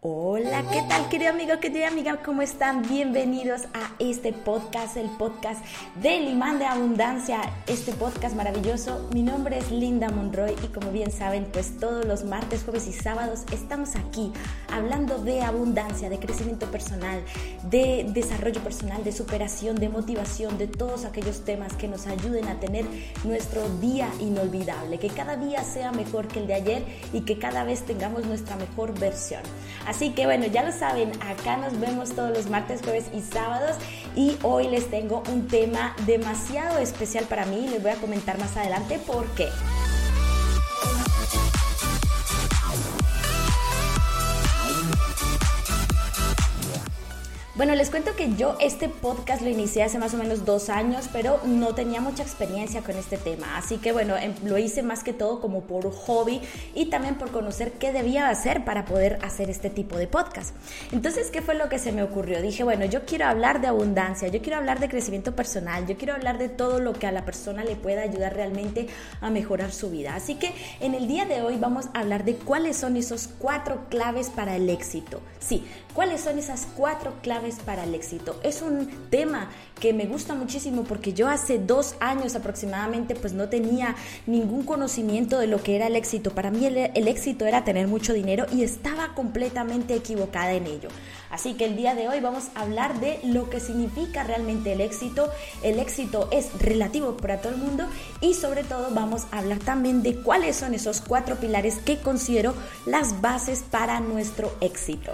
Hola, ¿qué tal querido amigo, querida amiga? ¿Cómo están? Bienvenidos a este podcast, el podcast del imán de abundancia, este podcast maravilloso. Mi nombre es Linda Monroy y como bien saben, pues todos los martes, jueves y sábados estamos aquí hablando de abundancia, de crecimiento personal, de desarrollo personal, de superación, de motivación, de todos aquellos temas que nos ayuden a tener nuestro día inolvidable, que cada día sea mejor que el de ayer y que cada vez tengamos nuestra mejor versión. Así que bueno, ya lo saben, acá nos vemos todos los martes, jueves y sábados y hoy les tengo un tema demasiado especial para mí, les voy a comentar más adelante por qué. Bueno, les cuento que yo este podcast lo inicié hace más o menos dos años, pero no tenía mucha experiencia con este tema. Así que bueno, em, lo hice más que todo como por hobby y también por conocer qué debía hacer para poder hacer este tipo de podcast. Entonces, ¿qué fue lo que se me ocurrió? Dije, bueno, yo quiero hablar de abundancia, yo quiero hablar de crecimiento personal, yo quiero hablar de todo lo que a la persona le pueda ayudar realmente a mejorar su vida. Así que en el día de hoy vamos a hablar de cuáles son esos cuatro claves para el éxito. Sí, cuáles son esas cuatro claves para el éxito. Es un tema que me gusta muchísimo porque yo hace dos años aproximadamente pues no tenía ningún conocimiento de lo que era el éxito. Para mí el, el éxito era tener mucho dinero y estaba completamente equivocada en ello. Así que el día de hoy vamos a hablar de lo que significa realmente el éxito. El éxito es relativo para todo el mundo y sobre todo vamos a hablar también de cuáles son esos cuatro pilares que considero las bases para nuestro éxito.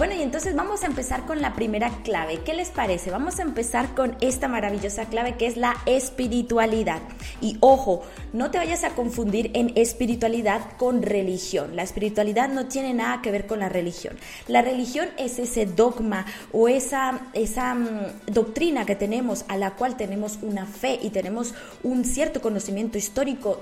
Bueno, y entonces vamos a empezar con la primera clave. ¿Qué les parece? Vamos a empezar con esta maravillosa clave que es la espiritualidad. Y ojo, no te vayas a confundir en espiritualidad con religión. La espiritualidad no tiene nada que ver con la religión. La religión es ese dogma o esa, esa mm, doctrina que tenemos a la cual tenemos una fe y tenemos un cierto conocimiento histórico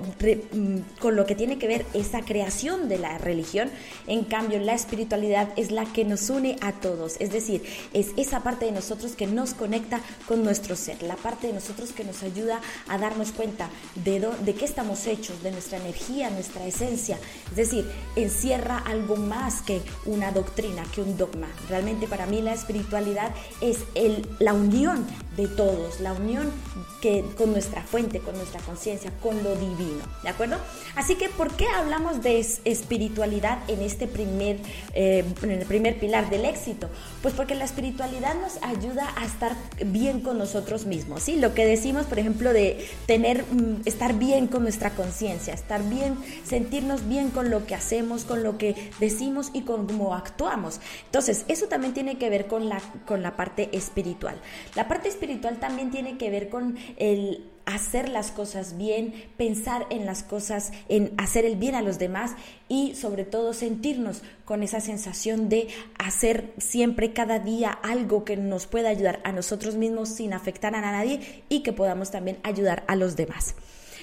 mm, con lo que tiene que ver esa creación de la religión. En cambio, la espiritualidad es la que nos une a todos, es decir, es esa parte de nosotros que nos conecta con nuestro ser, la parte de nosotros que nos ayuda a darnos cuenta de, de qué estamos hechos, de nuestra energía, nuestra esencia, es decir, encierra algo más que una doctrina, que un dogma. Realmente para mí la espiritualidad es el, la unión de todos, la unión que, con nuestra fuente, con nuestra conciencia, con lo divino, ¿de acuerdo? Así que, ¿por qué hablamos de espiritualidad en este primer, eh, en el primer pilar? del éxito? Pues porque la espiritualidad nos ayuda a estar bien con nosotros mismos, ¿sí? Lo que decimos, por ejemplo, de tener, mm, estar bien con nuestra conciencia, estar bien, sentirnos bien con lo que hacemos, con lo que decimos y con cómo actuamos. Entonces, eso también tiene que ver con la, con la parte espiritual. La parte espiritual también tiene que ver con el hacer las cosas bien, pensar en las cosas, en hacer el bien a los demás y sobre todo sentirnos con esa sensación de hacer siempre cada día algo que nos pueda ayudar a nosotros mismos sin afectar a nadie y que podamos también ayudar a los demás.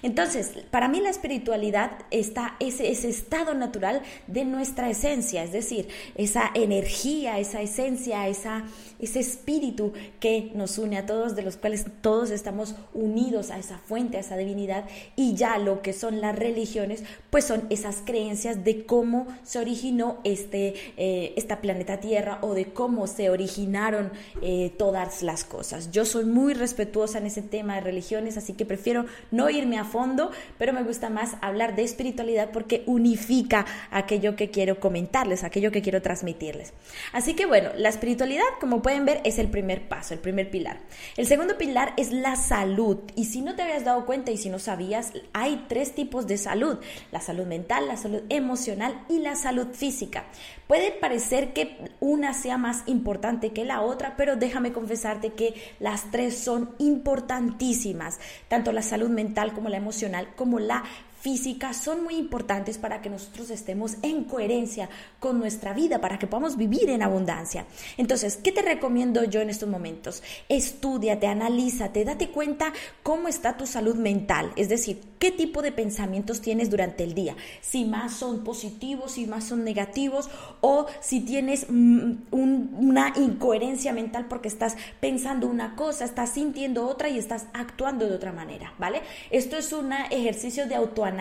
Entonces, para mí la espiritualidad está ese, estado natural de nuestra esencia, es decir, esa energía, esa esencia, ese espíritu que nos une a todos, de los cuales todos estamos unidos a esa fuente, a esa divinidad, y ya lo que son las religiones, pues son esas creencias de cómo se originó este, eh, esta planeta Tierra o de cómo se originaron eh, todas las cosas. Yo soy muy respetuosa en ese tema de religiones, así que prefiero no irme a fondo, pero me gusta más hablar de espiritualidad porque unifica aquello que quiero comentarles, aquello que quiero transmitirles. Así que bueno, la espiritualidad, como pueden ver, es el primer paso, el primer pilar. El segundo pilar es la salud. Y si no te habías dado cuenta y si no sabías, hay tres tipos de salud. La salud mental, la salud emocional y la salud física. Puede parecer que una sea más importante que la otra, pero déjame confesarte que las tres son importantísimas, tanto la salud mental como la emocional, como la física son muy importantes para que nosotros estemos en coherencia con nuestra vida, para que podamos vivir en abundancia. Entonces, ¿qué te recomiendo yo en estos momentos? Estudiate, analízate, date cuenta cómo está tu salud mental, es decir, qué tipo de pensamientos tienes durante el día, si más son positivos, si más son negativos o si tienes mm, una incoherencia mental porque estás pensando una cosa, estás sintiendo otra y estás actuando de otra manera, ¿vale? Esto es un ejercicio de autoanálisis.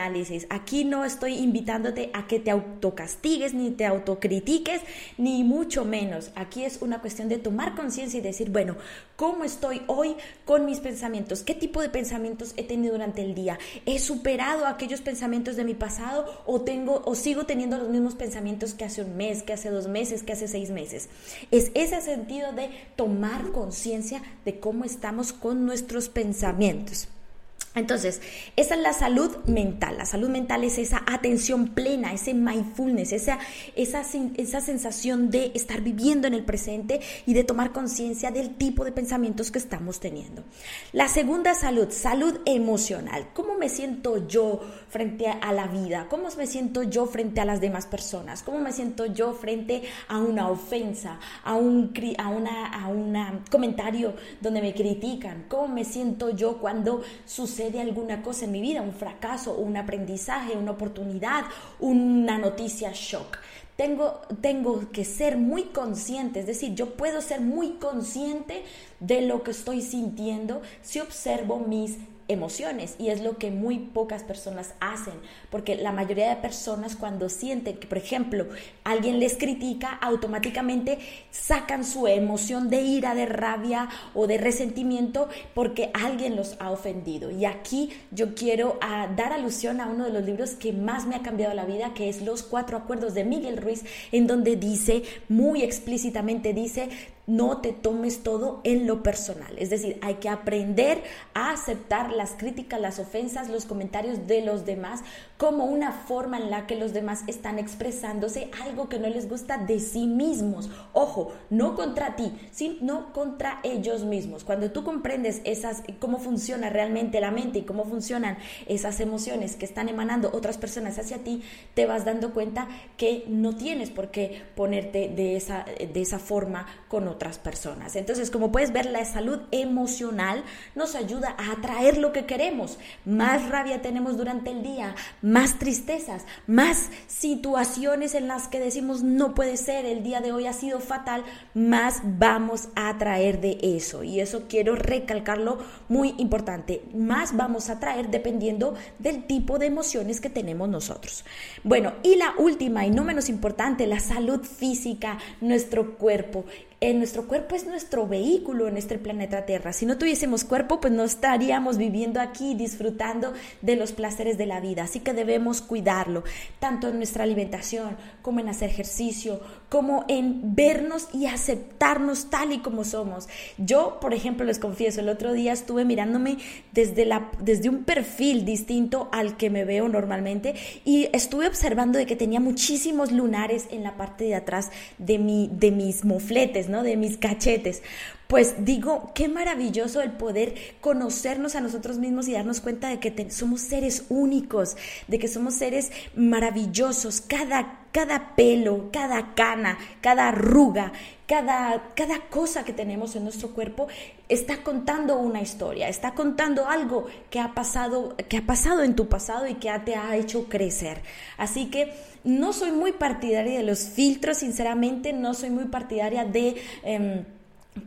Aquí no estoy invitándote a que te autocastigues ni te autocritiques, ni mucho menos. Aquí es una cuestión de tomar conciencia y decir, bueno, ¿cómo estoy hoy con mis pensamientos? ¿Qué tipo de pensamientos he tenido durante el día? ¿He superado aquellos pensamientos de mi pasado o tengo o sigo teniendo los mismos pensamientos que hace un mes, que hace dos meses, que hace seis meses? Es ese sentido de tomar conciencia de cómo estamos con nuestros pensamientos. Entonces, esa es la salud mental. La salud mental es esa atención plena, ese mindfulness, esa, esa, esa sensación de estar viviendo en el presente y de tomar conciencia del tipo de pensamientos que estamos teniendo. La segunda salud, salud emocional. ¿Cómo me siento yo frente a la vida? ¿Cómo me siento yo frente a las demás personas? ¿Cómo me siento yo frente a una ofensa, a un a una, a una comentario donde me critican? ¿Cómo me siento yo cuando sucede de alguna cosa en mi vida, un fracaso, un aprendizaje, una oportunidad, una noticia shock. Tengo, tengo que ser muy consciente, es decir, yo puedo ser muy consciente de lo que estoy sintiendo si observo mis emociones y es lo que muy pocas personas hacen, porque la mayoría de personas cuando sienten que, por ejemplo, alguien les critica, automáticamente sacan su emoción de ira, de rabia o de resentimiento porque alguien los ha ofendido. Y aquí yo quiero ah, dar alusión a uno de los libros que más me ha cambiado la vida, que es Los Cuatro Acuerdos de Miguel Ruiz, en donde dice, muy explícitamente dice, no te tomes todo en lo personal. Es decir, hay que aprender a aceptar las críticas, las ofensas, los comentarios de los demás como una forma en la que los demás están expresándose algo que no les gusta de sí mismos. Ojo, no contra ti, sino contra ellos mismos. Cuando tú comprendes esas cómo funciona realmente la mente y cómo funcionan esas emociones que están emanando otras personas hacia ti, te vas dando cuenta que no tienes por qué ponerte de esa de esa forma con otras personas. Entonces, como puedes ver, la salud emocional nos ayuda a atraer lo que queremos. Más rabia tenemos durante el día, más tristezas, más situaciones en las que decimos no puede ser, el día de hoy ha sido fatal, más vamos a atraer de eso. Y eso quiero recalcarlo muy importante. Más vamos a atraer dependiendo del tipo de emociones que tenemos nosotros. Bueno, y la última y no menos importante, la salud física, nuestro cuerpo nuestro cuerpo es nuestro vehículo en este planeta Tierra. Si no tuviésemos cuerpo, pues no estaríamos viviendo aquí disfrutando de los placeres de la vida. Así que debemos cuidarlo, tanto en nuestra alimentación como en hacer ejercicio, como en vernos y aceptarnos tal y como somos. Yo, por ejemplo, les confieso, el otro día estuve mirándome desde, la, desde un perfil distinto al que me veo normalmente y estuve observando de que tenía muchísimos lunares en la parte de atrás de, mi, de mis mofletes, ¿no? De mis cachetes. Pues digo, qué maravilloso el poder conocernos a nosotros mismos y darnos cuenta de que somos seres únicos, de que somos seres maravillosos. Cada, cada pelo, cada cana, cada arruga, cada, cada cosa que tenemos en nuestro cuerpo está contando una historia, está contando algo que ha pasado, que ha pasado en tu pasado y que te ha hecho crecer. Así que no soy muy partidaria de los filtros, sinceramente, no soy muy partidaria de... Em,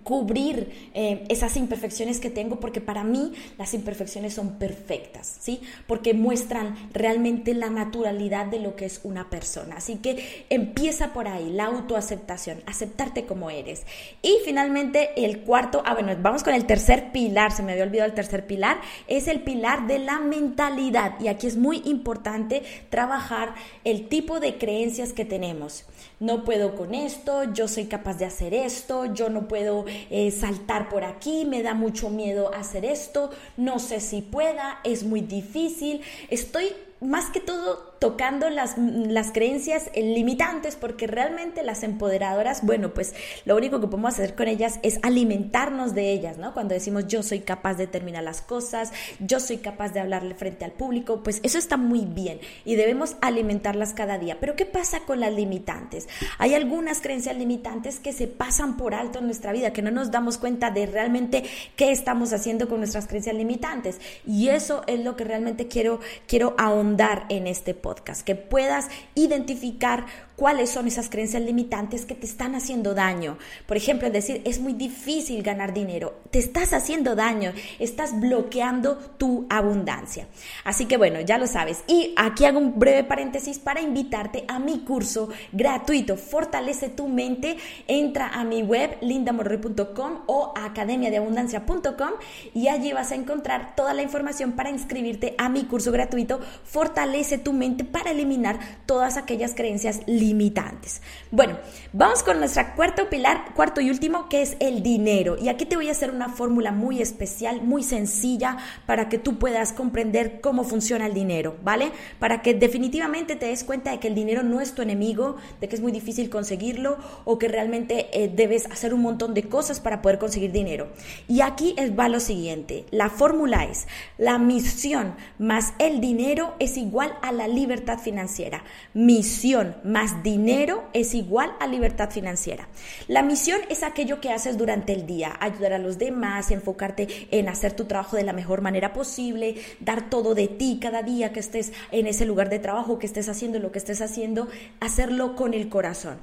cubrir eh, esas imperfecciones que tengo porque para mí las imperfecciones son perfectas, ¿sí? Porque muestran realmente la naturalidad de lo que es una persona. Así que empieza por ahí, la autoaceptación, aceptarte como eres. Y finalmente el cuarto, ah bueno, vamos con el tercer pilar, se me había olvidado el tercer pilar, es el pilar de la mentalidad y aquí es muy importante trabajar el tipo de creencias que tenemos. No puedo con esto, yo soy capaz de hacer esto, yo no puedo eh, saltar por aquí, me da mucho miedo hacer esto, no sé si pueda, es muy difícil, estoy más que todo tocando las, las creencias limitantes, porque realmente las empoderadoras, bueno, pues lo único que podemos hacer con ellas es alimentarnos de ellas, ¿no? Cuando decimos yo soy capaz de terminar las cosas, yo soy capaz de hablarle frente al público, pues eso está muy bien y debemos alimentarlas cada día. Pero ¿qué pasa con las limitantes? Hay algunas creencias limitantes que se pasan por alto en nuestra vida, que no nos damos cuenta de realmente qué estamos haciendo con nuestras creencias limitantes. Y eso es lo que realmente quiero, quiero ahondar en este podcast, que puedas identificar cuáles son esas creencias limitantes que te están haciendo daño. Por ejemplo, es decir, es muy difícil ganar dinero, te estás haciendo daño, estás bloqueando tu abundancia. Así que bueno, ya lo sabes. Y aquí hago un breve paréntesis para invitarte a mi curso gratuito, Fortalece tu mente. Entra a mi web lindamorroy.com o academiadeabundancia.com y allí vas a encontrar toda la información para inscribirte a mi curso gratuito, Fortalece tu mente para eliminar todas aquellas creencias limitantes limitantes. Bueno, vamos con nuestra cuarto pilar, cuarto y último, que es el dinero. Y aquí te voy a hacer una fórmula muy especial, muy sencilla, para que tú puedas comprender cómo funciona el dinero, ¿vale? Para que definitivamente te des cuenta de que el dinero no es tu enemigo, de que es muy difícil conseguirlo o que realmente eh, debes hacer un montón de cosas para poder conseguir dinero. Y aquí va lo siguiente, la fórmula es, la misión más el dinero es igual a la libertad financiera. Misión más dinero es igual a libertad financiera. La misión es aquello que haces durante el día, ayudar a los demás, enfocarte en hacer tu trabajo de la mejor manera posible, dar todo de ti cada día que estés en ese lugar de trabajo, que estés haciendo lo que estés haciendo, hacerlo con el corazón.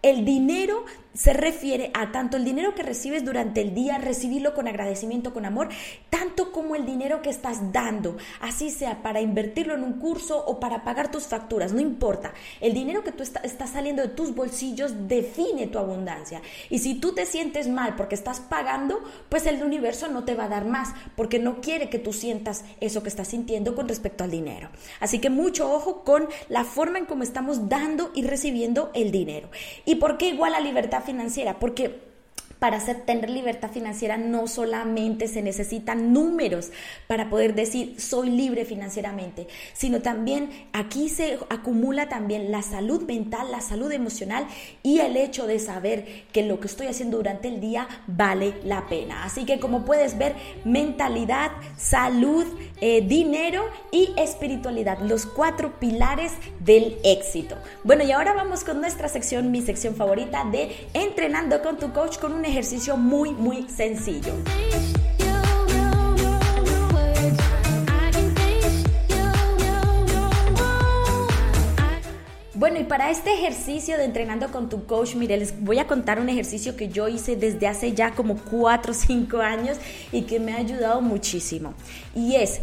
El dinero se refiere a tanto el dinero que recibes durante el día, recibirlo con agradecimiento, con amor, tanto como el dinero que estás dando, así sea para invertirlo en un curso o para pagar tus facturas, no importa. El dinero que tú estás saliendo de tus bolsillos define tu abundancia. Y si tú te sientes mal porque estás pagando, pues el universo no te va a dar más, porque no quiere que tú sientas eso que estás sintiendo con respecto al dinero. Así que mucho ojo con la forma en cómo estamos dando y recibiendo el dinero. ¿Y por qué igual a libertad financiera, porque para tener libertad financiera no solamente se necesitan números para poder decir soy libre financieramente, sino también aquí se acumula también la salud mental, la salud emocional y el hecho de saber que lo que estoy haciendo durante el día vale la pena. Así que como puedes ver, mentalidad, salud, eh, dinero y espiritualidad, los cuatro pilares del éxito. Bueno, y ahora vamos con nuestra sección, mi sección favorita de entrenando con tu coach con un ejercicio muy, muy sencillo. Bueno, y para este ejercicio de entrenando con tu coach, mire, les voy a contar un ejercicio que yo hice desde hace ya como 4 o 5 años y que me ha ayudado muchísimo. Y es,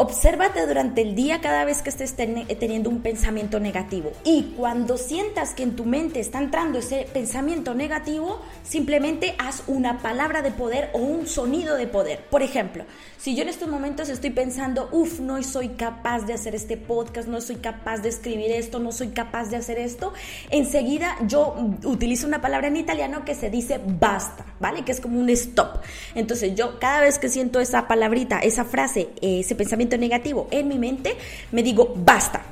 Obsérvate durante el día cada vez que estés teniendo un pensamiento negativo. Y cuando sientas que en tu mente está entrando ese pensamiento negativo, simplemente haz una palabra de poder o un sonido de poder. Por ejemplo, si yo en estos momentos estoy pensando, uff, no soy capaz de hacer este podcast, no soy capaz de escribir esto, no soy capaz de hacer esto, enseguida yo utilizo una palabra en italiano que se dice basta, ¿vale? Que es como un stop. Entonces yo cada vez que siento esa palabrita, esa frase, ese pensamiento, negativo en mi mente, me digo, basta,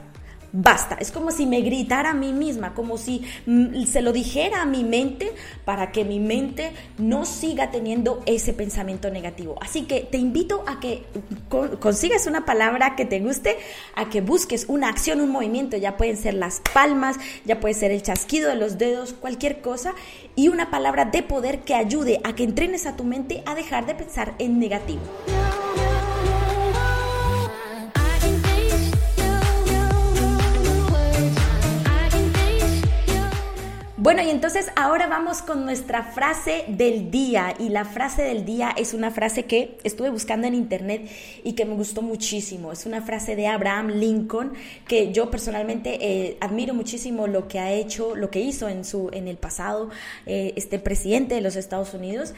basta. Es como si me gritara a mí misma, como si mm, se lo dijera a mi mente para que mi mente no siga teniendo ese pensamiento negativo. Así que te invito a que consigas una palabra que te guste, a que busques una acción, un movimiento, ya pueden ser las palmas, ya puede ser el chasquido de los dedos, cualquier cosa, y una palabra de poder que ayude a que entrenes a tu mente a dejar de pensar en negativo. Bueno, y entonces ahora vamos con nuestra frase del día. Y la frase del día es una frase que estuve buscando en internet y que me gustó muchísimo. Es una frase de Abraham Lincoln que yo personalmente eh, admiro muchísimo lo que ha hecho, lo que hizo en, su, en el pasado eh, este presidente de los Estados Unidos.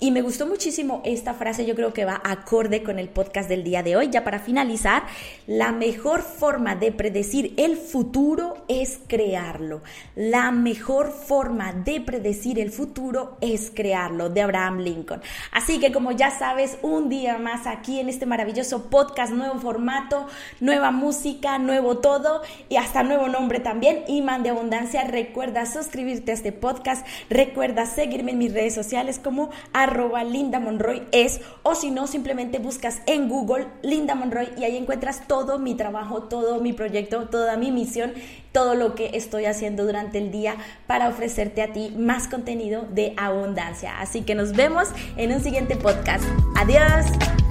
Y me gustó muchísimo esta frase, yo creo que va acorde con el podcast del día de hoy. Ya para finalizar, la mejor forma de predecir el futuro es crearlo. La mejor forma de predecir el futuro es crearlo, de Abraham Lincoln. Así que como ya sabes, un día más aquí en este maravilloso podcast, nuevo formato, nueva música, nuevo todo y hasta nuevo nombre también, Iman de Abundancia. Recuerda suscribirte a este podcast, recuerda seguirme en mis redes sociales como Linda Monroy es, o si no, simplemente buscas en Google Linda Monroy y ahí encuentras todo mi trabajo, todo mi proyecto, toda mi misión, todo lo que estoy haciendo durante el día para ofrecerte a ti más contenido de abundancia. Así que nos vemos en un siguiente podcast. Adiós.